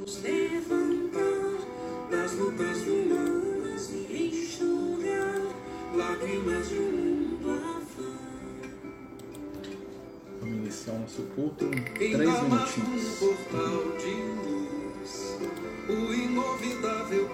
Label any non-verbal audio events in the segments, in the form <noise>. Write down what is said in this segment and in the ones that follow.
Nos levantar das lutas humanas e enxugar lágrimas de um mundo afã. Vamos iniciar nosso culto em três minutinhos. Um portal de luz, o inovidável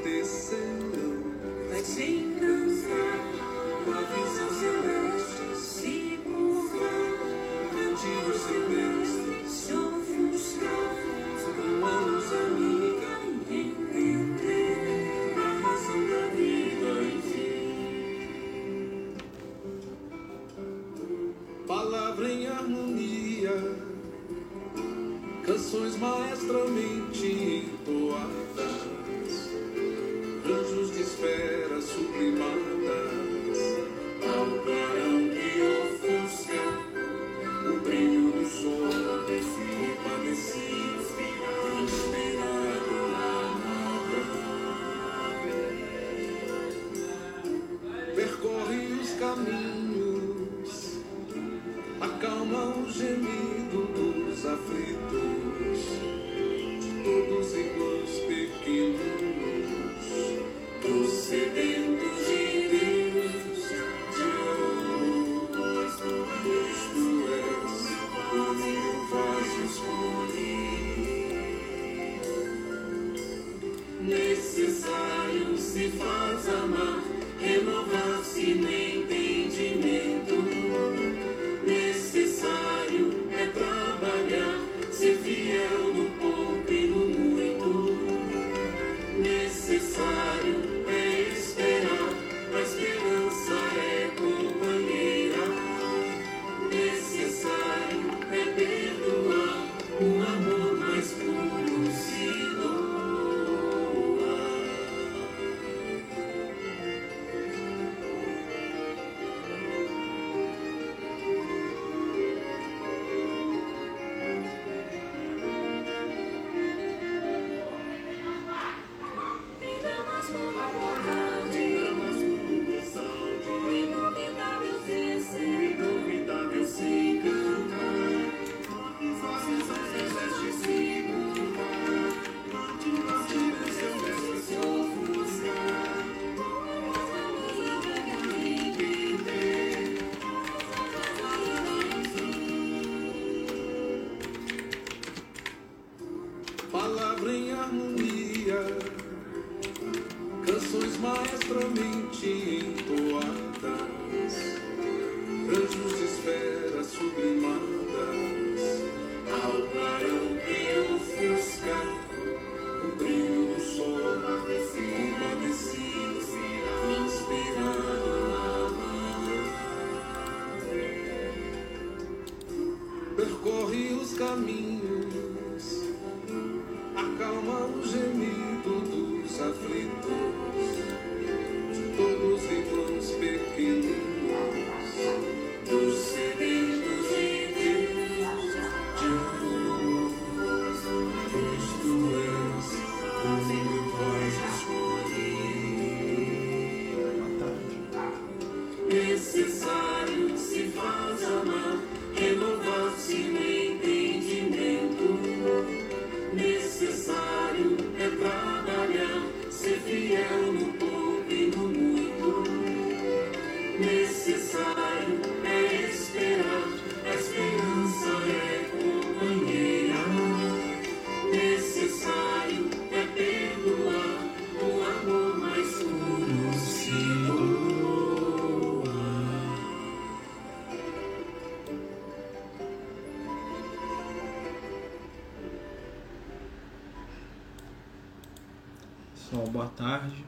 Pessoal, boa tarde.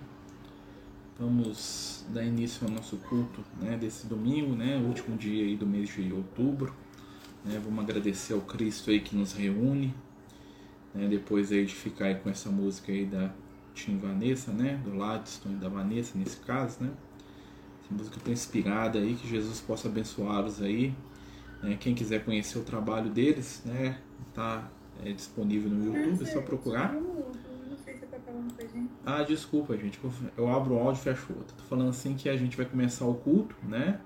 Vamos dar início ao nosso culto né, desse domingo, né, último dia aí do mês de outubro. Né, vamos agradecer ao Cristo aí que nos reúne. Né, depois aí de ficar aí com essa música aí da Tim Vanessa, né, do Ladstone e da Vanessa nesse caso, né. Essa música tão inspirada aí, que Jesus possa abençoá-los aí. Né, quem quiser conhecer o trabalho deles, né, tá é disponível no YouTube, é só procurar. Ah, desculpa, gente, eu abro o áudio e fecho o outro. Tô falando assim que a gente vai começar o culto, né?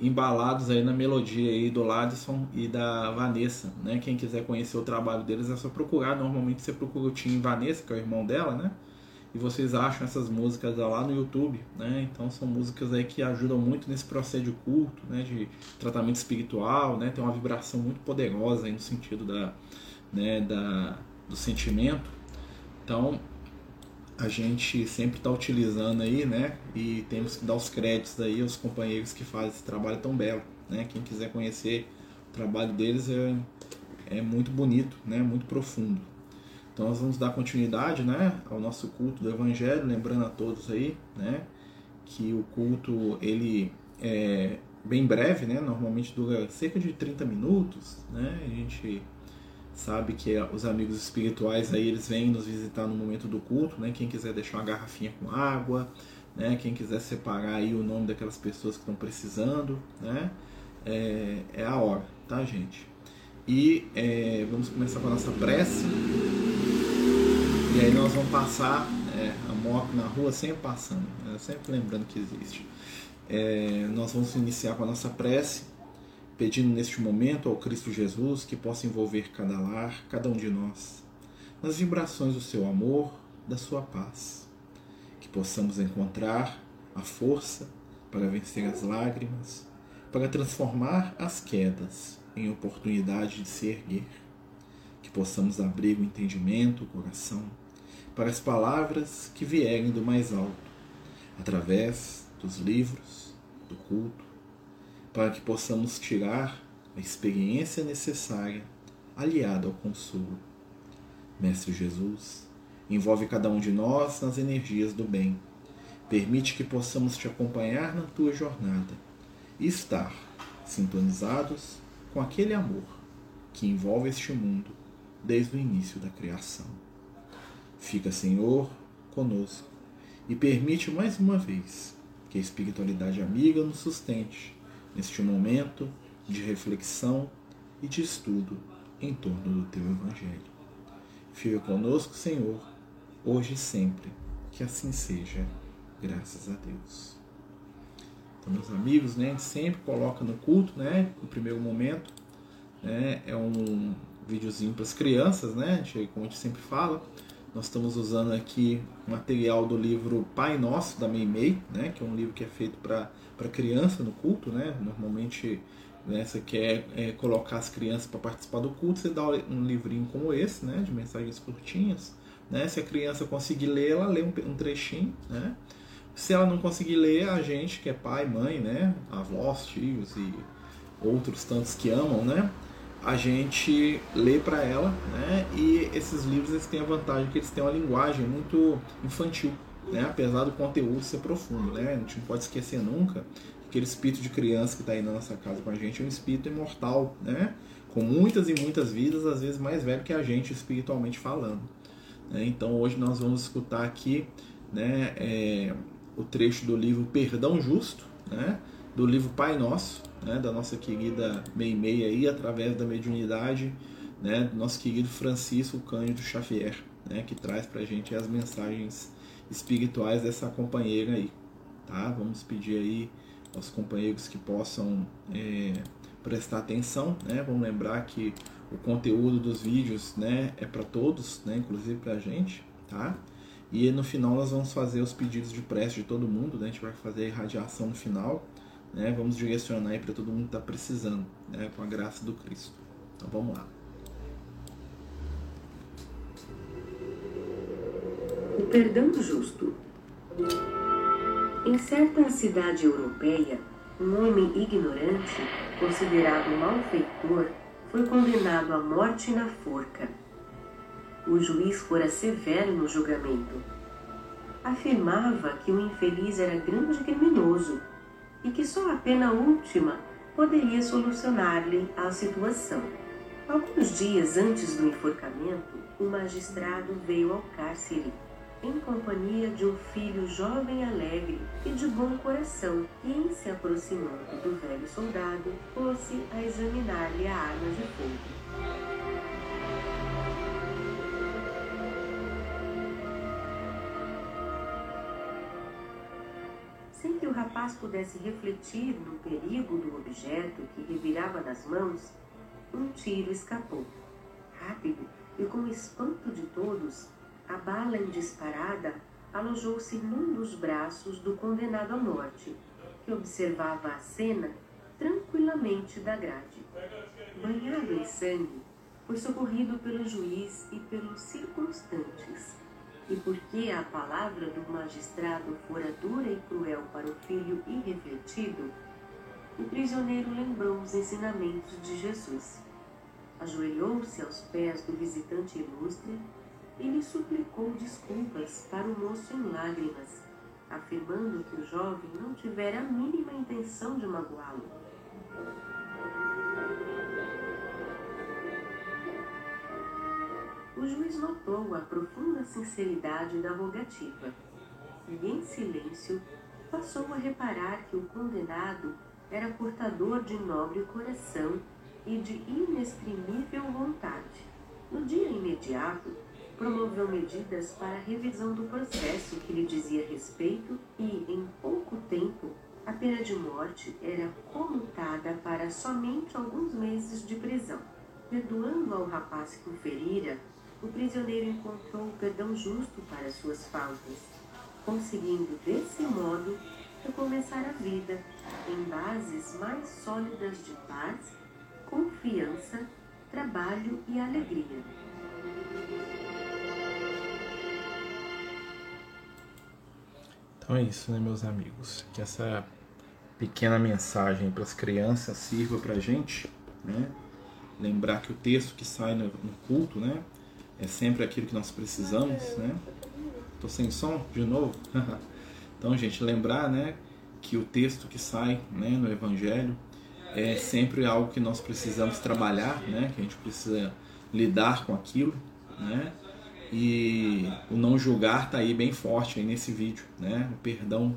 Embalados aí na melodia aí do Ladson e da Vanessa, né? Quem quiser conhecer o trabalho deles é só procurar. Normalmente você procura o Tim Vanessa, que é o irmão dela, né? E vocês acham essas músicas lá no YouTube, né? Então são músicas aí que ajudam muito nesse processo de culto, né? De tratamento espiritual, né? Tem uma vibração muito poderosa aí no sentido da, né? da do sentimento. Então a gente sempre está utilizando aí, né? E temos que dar os créditos aí aos companheiros que fazem esse trabalho tão belo, né? Quem quiser conhecer o trabalho deles é, é muito bonito, né? Muito profundo. Então nós vamos dar continuidade, né? Ao nosso culto do Evangelho, lembrando a todos aí, né? Que o culto ele é bem breve, né? Normalmente dura cerca de 30 minutos, né? A gente sabe que os amigos espirituais aí eles vêm nos visitar no momento do culto, né? Quem quiser deixar uma garrafinha com água, né? Quem quiser separar aí o nome daquelas pessoas que estão precisando, né? É, é a hora, tá, gente? E é, vamos começar com a nossa prece. E aí nós vamos passar é, a moto na rua sempre passando, né? sempre lembrando que existe. É, nós vamos iniciar com a nossa prece pedindo neste momento ao Cristo Jesus que possa envolver cada lar, cada um de nós, nas vibrações do seu amor, da sua paz. Que possamos encontrar a força para vencer as lágrimas, para transformar as quedas em oportunidade de se erguer. Que possamos abrir o entendimento, o coração, para as palavras que vierem do mais alto, através dos livros, do culto, para que possamos tirar a experiência necessária aliada ao consolo. Mestre Jesus, envolve cada um de nós nas energias do bem. Permite que possamos te acompanhar na tua jornada e estar sintonizados com aquele amor que envolve este mundo desde o início da criação. Fica, Senhor, conosco e permite mais uma vez que a espiritualidade amiga nos sustente neste momento de reflexão e de estudo em torno do teu Evangelho. Fica conosco, Senhor, hoje e sempre, que assim seja, graças a Deus. Então, meus amigos, né, sempre coloca no culto, né, no primeiro momento, né, é um videozinho para as crianças, né, como a gente sempre fala, nós estamos usando aqui material do livro Pai Nosso, da Meimei, né, que é um livro que é feito para criança no culto, né? Normalmente né, você quer é, colocar as crianças para participar do culto, você dá um livrinho como esse, né? De mensagens curtinhas. Né? Se a criança conseguir ler, ela lê um, um trechinho, né? Se ela não conseguir ler, a gente que é pai, mãe, né? Avós, tios e outros tantos que amam, né? A gente lê para ela, né? E esses livros eles têm a vantagem que eles têm uma linguagem muito infantil, né? apesar do conteúdo ser profundo. Né? A gente não pode esquecer nunca que aquele espírito de criança que está aí na nossa casa com a gente é um espírito imortal, né? com muitas e muitas vidas, às vezes mais velho que a gente espiritualmente falando. Né? Então hoje nós vamos escutar aqui né, é, o trecho do livro Perdão Justo, né, do livro Pai Nosso, né, da nossa querida Meimei aí, através da mediunidade né, do nosso querido Francisco Cândido Xavier, né, que traz para a gente as mensagens espirituais dessa companheira aí, tá? Vamos pedir aí aos companheiros que possam é, prestar atenção, né? Vamos lembrar que o conteúdo dos vídeos, né, é para todos, né, inclusive para a gente, tá? E no final nós vamos fazer os pedidos de prece de todo mundo, né? A gente vai fazer a irradiação no final, né? Vamos direcionar aí para todo mundo que está precisando, né? Com a graça do Cristo. Então vamos lá. O perdão justo. Em certa cidade europeia, um homem ignorante, considerado malfeitor, foi condenado à morte na forca. O juiz fora severo no julgamento. Afirmava que o infeliz era grande criminoso e que só a pena última poderia solucionar-lhe a situação. Alguns dias antes do enforcamento, o magistrado veio ao cárcere em companhia de um filho jovem alegre e de bom coração, e em se aproximando do velho soldado, pôs-se a examinar-lhe a arma de fogo. Rapaz pudesse refletir no perigo do objeto que revirava nas mãos, um tiro escapou. Rápido e com espanto de todos, a bala indisparada alojou-se num dos braços do condenado à morte, que observava a cena tranquilamente da grade. Banhado em sangue, foi socorrido pelo juiz e pelos circunstantes. E porque a palavra do magistrado fora dura e cruel para o filho irrefletido, o prisioneiro lembrou os ensinamentos de Jesus. Ajoelhou-se aos pés do visitante ilustre e lhe suplicou desculpas para o moço em lágrimas, afirmando que o jovem não tivera a mínima intenção de magoá-lo. O juiz notou a profunda sinceridade da rogativa e, em silêncio, passou a reparar que o condenado era portador de nobre coração e de inexprimível vontade. No dia imediato, promoveu medidas para a revisão do processo que lhe dizia respeito e, em pouco tempo, a pena de morte era comutada para somente alguns meses de prisão. Perdoando ao rapaz que o ferira, o prisioneiro encontrou o perdão justo para suas faltas, conseguindo desse modo recomeçar a vida em bases mais sólidas de paz, confiança, trabalho e alegria. Então é isso, né, meus amigos? Que essa pequena mensagem para as crianças sirva para a gente, né? Lembrar que o texto que sai no, culto, né? É sempre aquilo que nós precisamos, né? Tô sem som de novo. <laughs> então, gente, lembrar, né? Que o texto que sai, né? No Evangelho é sempre algo que nós precisamos trabalhar, né? Que a gente precisa lidar com aquilo, né? E o não julgar está aí bem forte aí nesse vídeo, né? O perdão,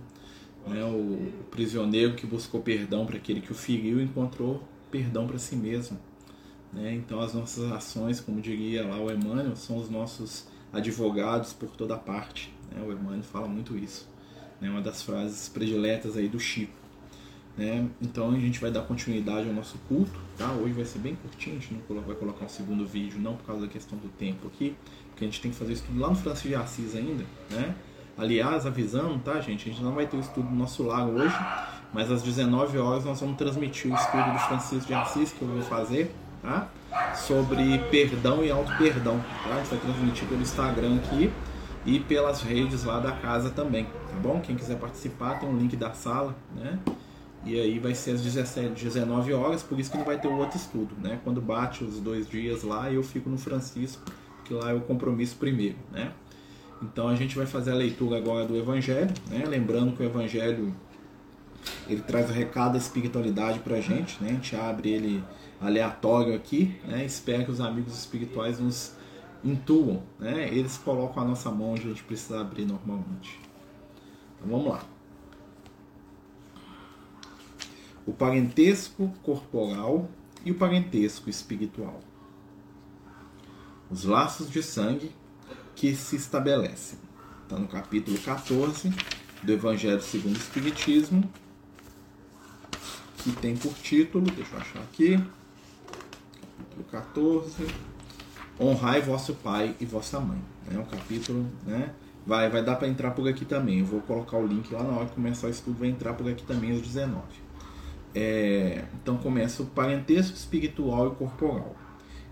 né? O, prisioneiro que buscou perdão para aquele que o feriu encontrou perdão para si mesmo, né? Então as nossas ações, como diria lá o Emmanuel, são os nossos advogados por toda parte. Né? O Emmanuel fala muito isso, né? Uma das frases prediletas aí do Chico. Né? Então a gente vai dar continuidade ao nosso culto, tá? Hoje vai ser bem curtinho, a gente não vai colocar um segundo vídeo, não por causa da questão do tempo aqui, porque a gente tem que fazer estudo lá no Francisco de Assis ainda, né? Aliás, avisando, tá, gente? A gente não vai ter o estudo do nosso lago hoje, mas às 19 horas nós vamos transmitir o estudo do Francisco de Assis que eu vou fazer, tá? Sobre perdão e auto-perdão, tá? A gente vai transmitir pelo Instagram aqui e pelas redes lá da casa também, tá bom? Quem quiser participar, tem um link da sala, né? E aí vai ser às 17, 19 horas, por isso que não vai ter o outro estudo, né? Quando bate os dois dias lá, eu fico no Francisco, que lá é o compromisso primeiro, né? Então a gente vai fazer a leitura agora do Evangelho, né? Lembrando que o Evangelho ele traz o recado da espiritualidade para a gente, né? A gente abre ele aleatório aqui, né? Espero que os amigos espirituais nos intuam, né? Eles colocam a nossa mão onde a gente precisa abrir normalmente. Então vamos lá. o parentesco corporal e o parentesco espiritual. Os laços de sangue que se estabelecem. Está no capítulo 14 do Evangelho segundo o Espiritismo, que tem por título, deixa eu achar aqui, 14, Honrai vosso pai e vossa mãe. É um capítulo, né? Vai, vai dar para entrar por aqui também. Eu vou colocar o link lá na hora que começar o estudo, vai entrar por aqui também às 19. É, então começa o parentesco espiritual e corporal.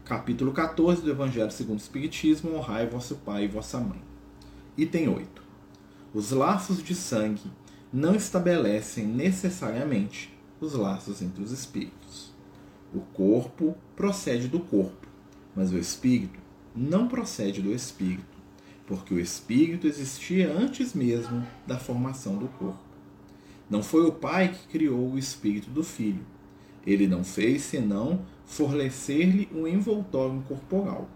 Capítulo 14 do Evangelho segundo o Espiritismo: Honrai vosso pai e vossa mãe. Item 8. Os laços de sangue não estabelecem necessariamente os laços entre os espíritos. O corpo procede do corpo, mas o espírito não procede do espírito, porque o espírito existia antes mesmo da formação do corpo. Não foi o pai que criou o espírito do filho. Ele não fez senão fornecer-lhe um envoltório corporal,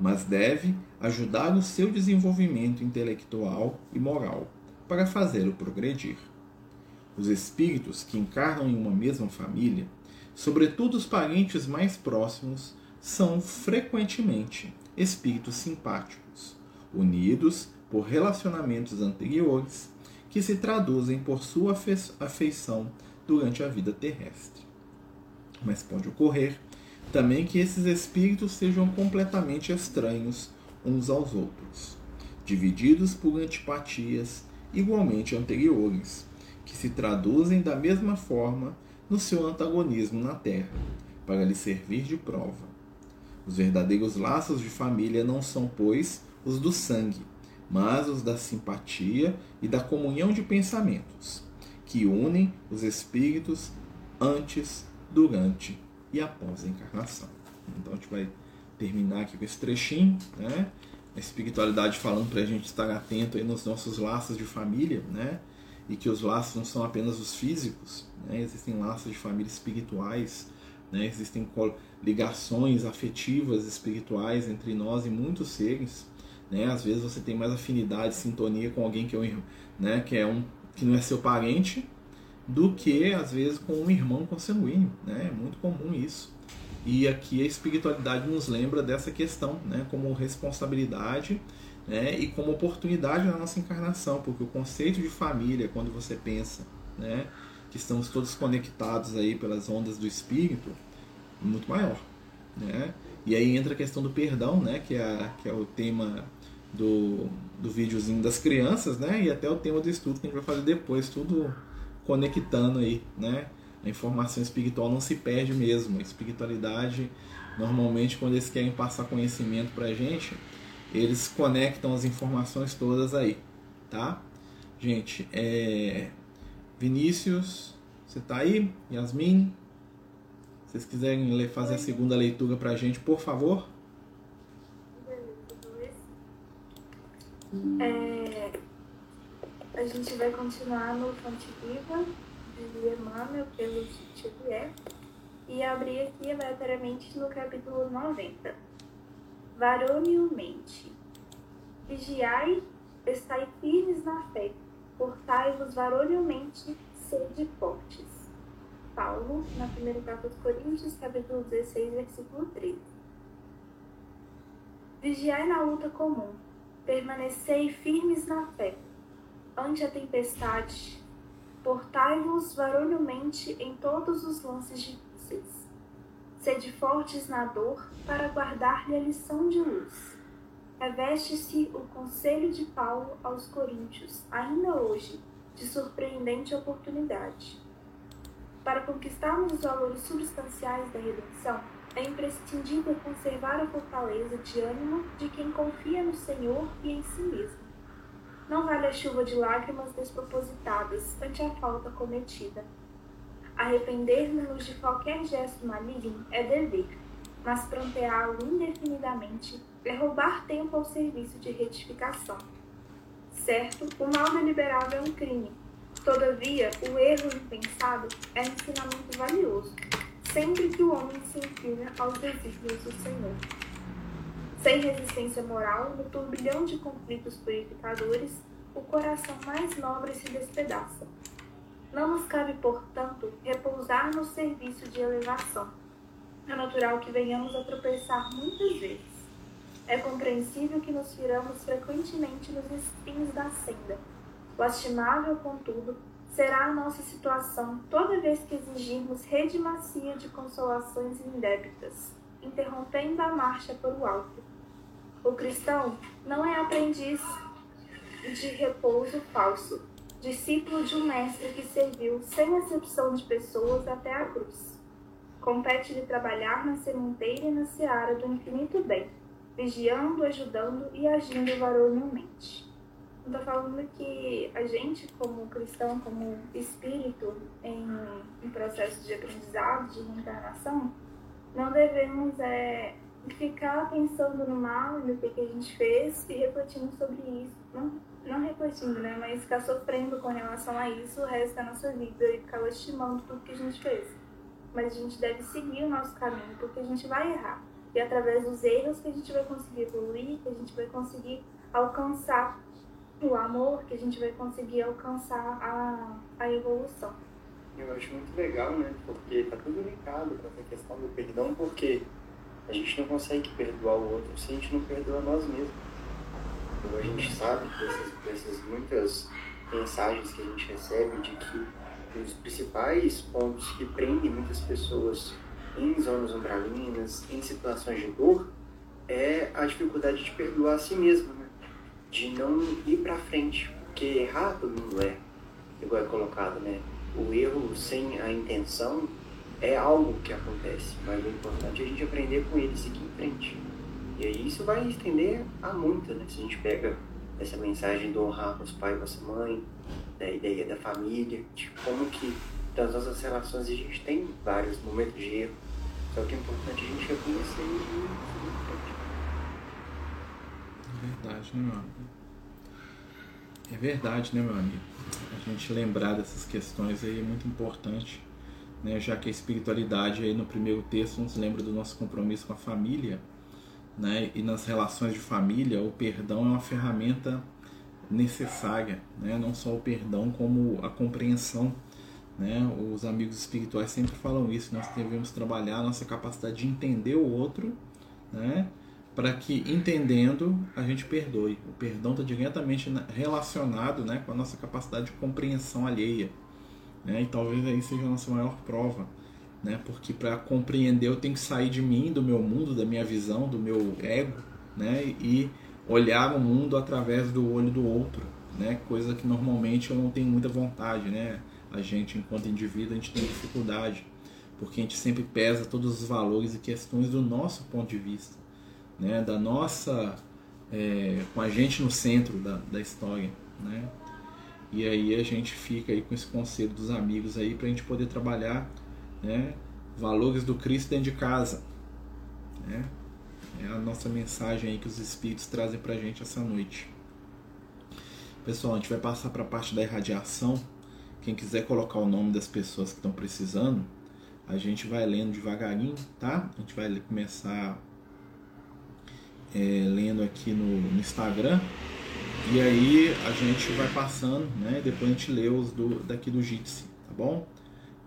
mas deve ajudar o seu desenvolvimento intelectual e moral para fazê-lo progredir. Os espíritos que encarnam em uma mesma família, sobretudo os parentes mais próximos, são frequentemente espíritos simpáticos, unidos por relacionamentos anteriores que se traduzem por sua afeição durante a vida terrestre. Mas pode ocorrer também que esses espíritos sejam completamente estranhos uns aos outros, divididos por antipatias igualmente anteriores, que se traduzem da mesma forma no seu antagonismo na Terra, para lhe servir de prova. Os verdadeiros laços de família não são, pois, os do sangue, mas os da simpatia e da comunhão de pensamentos, que unem os espíritos antes, durante e após a encarnação. Então a gente vai terminar aqui com esse trechinho, né? A espiritualidade falando para a gente estar atento aí nos nossos laços de família, né? E que os laços não são apenas os físicos, né? Existem laços de família espirituais, né? Existem ligações afetivas espirituais entre nós e muitos seres, né? Às vezes você tem mais afinidade, sintonia com alguém que é um, né? Que é um que não é seu parente, do que às vezes com um irmão consanguíneo, né? É muito comum isso. E aqui a espiritualidade nos lembra dessa questão, né? Como responsabilidade, né? E como oportunidade na nossa encarnação, porque o conceito de família, quando você pensa, né? Que estamos todos conectados aí pelas ondas do espírito, é muito maior, né? E aí entra a questão do perdão, né? Que é, que é o tema do, do videozinho das crianças, né? E até o tema do estudo que a gente vai fazer depois, tudo conectando aí, né? A informação espiritual não se perde mesmo. A espiritualidade, normalmente, quando eles querem passar conhecimento pra gente, eles conectam as informações todas aí, tá? Gente, é... Vinícius, você tá aí? Yasmin? Se vocês quiserem fazer a segunda leitura pra gente, por favor. É, a gente vai continuar no Fonte Viva de Emmanuel pelo Xavier e abrir aqui aleatoriamente no capítulo 90. Varonilmente. Vigiai, estai firmes na fé, portai-vos varonilmente, sede fortes. Paulo, na primeira carta aos Coríntios, capítulo 16, versículo 13. Vigiai na luta comum, permanecei firmes na fé, ante a tempestade, portai-vos varonilmente em todos os lances difíceis. Sede fortes na dor para guardar-lhe a lição de luz. Reveste-se o conselho de Paulo aos Coríntios, ainda hoje, de surpreendente oportunidade. Para conquistarmos os valores substanciais da redenção, é imprescindível conservar a fortaleza de ânimo de quem confia no Senhor e em si mesmo não vale a chuva de lágrimas despropositadas ante a falta cometida. Arrepender-nos de qualquer gesto maligno é dever, mas pranteá-lo indefinidamente é roubar tempo ao serviço de retificação. Certo, o mal deliberado é um crime. Todavia, o erro impensado é um ensinamento valioso, sempre que o homem se inclina aos desígnios do Senhor. Sem resistência moral, no turbilhão de conflitos purificadores, o coração mais nobre se despedaça. Não nos cabe, portanto, repousar no serviço de elevação. É natural que venhamos a tropeçar muitas vezes. É compreensível que nos firamos frequentemente nos espinhos da senda. Lastimável, contudo, será a nossa situação toda vez que exigirmos rede macia de consolações indébitas, interrompendo a marcha para o alto o cristão não é aprendiz de repouso falso, discípulo de um mestre que serviu sem exceção de pessoas até a cruz. Compete-lhe trabalhar na sementeira e na seara do infinito bem, vigiando, ajudando e agindo varonilmente. Estou falando que a gente, como cristão, como espírito em, em processo de aprendizado, de reencarnação, não devemos é, ficar pensando no mal e no que a gente fez e refletindo sobre isso. Não, não refletindo, né? Mas ficar sofrendo com relação a isso o resto da nossa vida e ficar lastimando tudo que a gente fez. Mas a gente deve seguir o nosso caminho, porque a gente vai errar. E através dos erros que a gente vai conseguir evoluir, que a gente vai conseguir alcançar o amor, que a gente vai conseguir alcançar a, a evolução. Eu acho muito legal, né? Porque tá tudo ligado com essa questão do perdão, porque a gente não consegue perdoar o outro se a gente não perdoa nós mesmos. Então a gente sabe dessas, dessas muitas mensagens que a gente recebe de que os principais pontos que prendem muitas pessoas em zonas umbralinas, em situações de dor, é a dificuldade de perdoar a si mesmo, né? de não ir para frente, porque errar todo mundo é, igual é colocado, né? O erro sem a intenção é algo que acontece, mas o importante é a gente aprender com ele e seguir em frente. E aí isso vai estender a muito, né? Se a gente pega essa mensagem do honrar os pais e nossa mãe, da ideia da família, de como que das nossas relações a gente tem vários momentos de erro, só que é importante a gente reconhecer e frente. É verdade, né, meu amigo? É verdade, né, meu amigo? A gente lembrar dessas questões aí é muito importante, né? Já que a espiritualidade aí no primeiro texto nos lembra do nosso compromisso com a família, né? E nas relações de família, o perdão é uma ferramenta necessária, né? Não só o perdão como a compreensão, né? Os amigos espirituais sempre falam isso. Nós devemos trabalhar a nossa capacidade de entender o outro, né? Para que entendendo a gente perdoe. O perdão está diretamente relacionado, né? Com a nossa capacidade de compreensão alheia, né? E talvez aí seja a nossa maior prova né? Porque para compreender eu tenho que sair de mim, do meu mundo, da minha visão, do meu ego, né? E olhar o mundo através do olho do outro, né? Coisa que normalmente eu não tenho muita vontade, né? A gente, enquanto indivíduo, a gente tem dificuldade, porque a gente sempre pesa todos os valores e questões do nosso ponto de vista, né? Da nossa, é, com a gente no centro da, da história, né? E aí a gente fica aí com esse conselho dos amigos aí para a gente poder trabalhar né? valores do Cristo dentro de casa. Né? É a nossa mensagem aí que os Espíritos trazem para a gente essa noite. Pessoal, a gente vai passar para a parte da irradiação. Quem quiser colocar o nome das pessoas que estão precisando, a gente vai lendo devagarinho, tá? A gente vai começar é, lendo aqui no, no, Instagram. E aí a gente vai passando, né? Depois a gente lê os do, daqui do Jitsi, tá bom?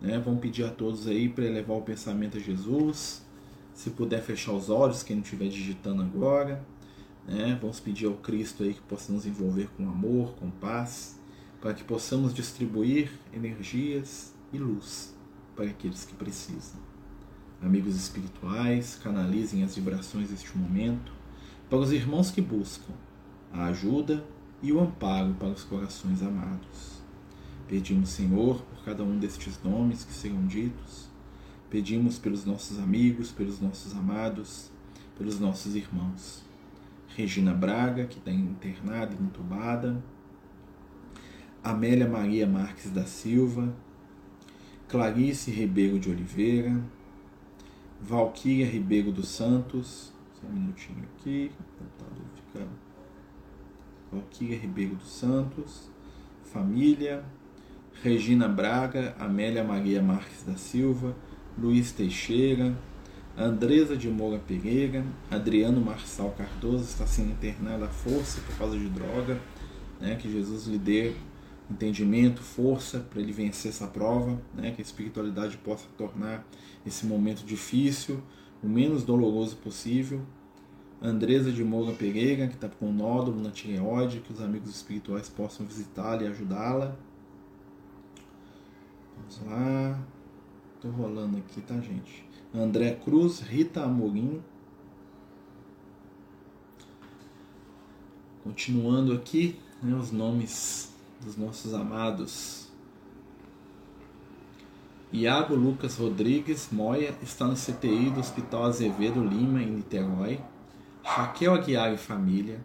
Né? Vamos pedir a todos aí para elevar o pensamento a Jesus. Se puder fechar os olhos, quem não estiver digitando agora. Né? Vamos pedir ao Cristo aí que possa nos envolver com amor, com paz, para que possamos distribuir energias e luz para aqueles que precisam. Amigos espirituais, canalizem as vibrações deste momento para os irmãos que buscam a ajuda e o amparo para os corações amados. Pedimos, Senhor, por cada um destes nomes que sejam ditos. Pedimos pelos nossos amigos, pelos nossos amados, pelos nossos irmãos. Regina Braga, que está internada e entubada. Amélia Maria Marques da Silva. Clarice Ribeiro de Oliveira. Valquíria Ribeiro dos Santos. Só um minutinho aqui. Ficar... Valquíria Ribeiro dos Santos. Família. Regina Braga, Amélia Maria Marques da Silva, Luiz Teixeira, Andresa de Moura Pereira, Adriano Marçal Cardoso está sendo internado à força por causa de droga, né? que Jesus lhe dê entendimento, força para ele vencer essa prova, né? que a espiritualidade possa tornar esse momento difícil o menos doloroso possível. Andresa de Moura Pereira, que está com nódulo na tireoide, que os amigos espirituais possam visitá-la e ajudá-la. Vamos lá. Tô rolando aqui, tá, gente? André Cruz, Rita Amorim. Continuando aqui, né, os nomes dos nossos amados. Iago Lucas Rodrigues Moia está no CTI do Hospital Azevedo Lima, em Niterói. Raquel Aguiar e família.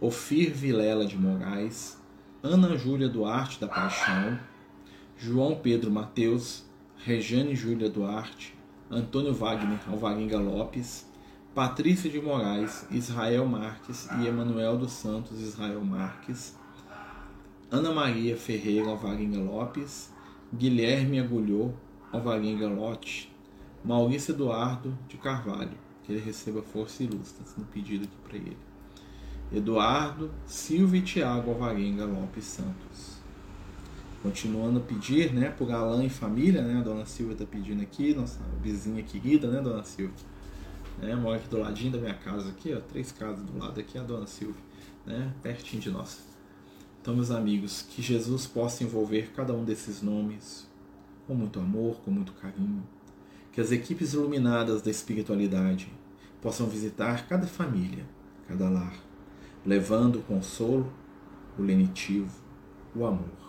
Ofir Vilela de Moraes. Ana Júlia Duarte da Paixão. João Pedro Mateus, Rejane Júlia Duarte, Antônio Wagner Alvarenga Lopes, Patrícia de Moraes, Israel Marques e Emanuel dos Santos Israel Marques, Ana Maria Ferreira Alvarenga Lopes, Guilherme Agulhou Alvarenga Lote, Maurício Eduardo de Carvalho, que ele receba força e luz, sendo pedido aqui para ele. Eduardo, Silvio e Tiago Alvarenga Lopes Santos. Continuando a pedir, né, por Alain e família, né, a dona Silvia está pedindo aqui, nossa vizinha querida, né, dona Silvia, né, mora aqui do ladinho da minha casa aqui, ó, três casas do lado aqui, a dona Silvia, né, pertinho de nós. Então, meus amigos, que Jesus possa envolver cada um desses nomes com muito amor, com muito carinho. Que as equipes iluminadas da espiritualidade possam visitar cada família, cada lar, levando o consolo, o lenitivo, o amor.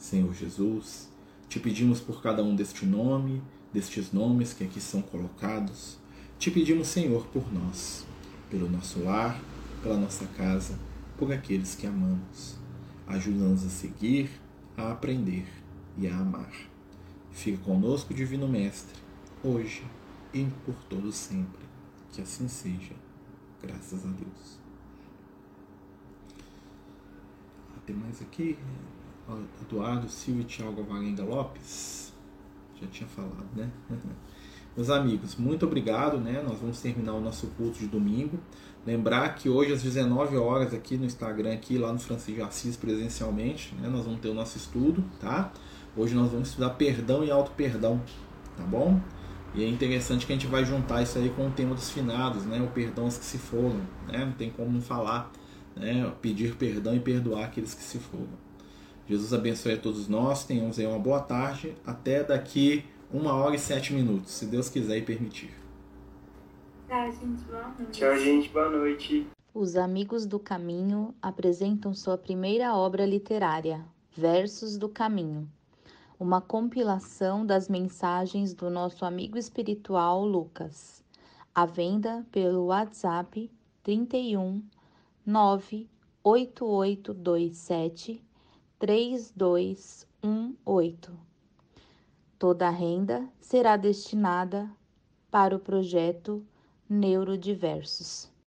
Senhor Jesus, te pedimos por cada um deste nome, destes nomes que aqui são colocados, te pedimos, Senhor, por nós, pelo nosso lar, pela nossa casa, por aqueles que amamos. Ajuda-nos a seguir, a aprender e a amar. Fica conosco, Divino Mestre, hoje e por todo sempre. Que assim seja. Graças a Deus. Tem mais aqui. Eduardo Silva e Thiago Valenga Lopes. Já tinha falado, né? <laughs> Meus amigos, muito obrigado, né? Nós vamos terminar o nosso culto de domingo. Lembrar que hoje às 19 horas aqui no Instagram, aqui lá no Francisco Assis presencialmente, né? Nós vamos ter o nosso estudo, tá? Hoje nós vamos estudar perdão e auto-perdão, tá bom? E é interessante que a gente vai juntar isso aí com o tema dos finados, né? O perdão aos que se foram, né? Não tem como não falar, né? Pedir perdão e perdoar aqueles que se foram. Jesus abençoe a todos nós, tenhamos aí uma boa tarde, até daqui uma hora e sete minutos, se Deus quiser e permitir. Tchau, gente. Boa noite. Tchau, gente. Boa noite. Os Amigos do Caminho apresentam sua primeira obra literária, Versos do Caminho, uma compilação das mensagens do nosso amigo espiritual Lucas, à venda pelo WhatsApp 31 98827 3218. Toda a renda será destinada para o projeto Neurodiversos.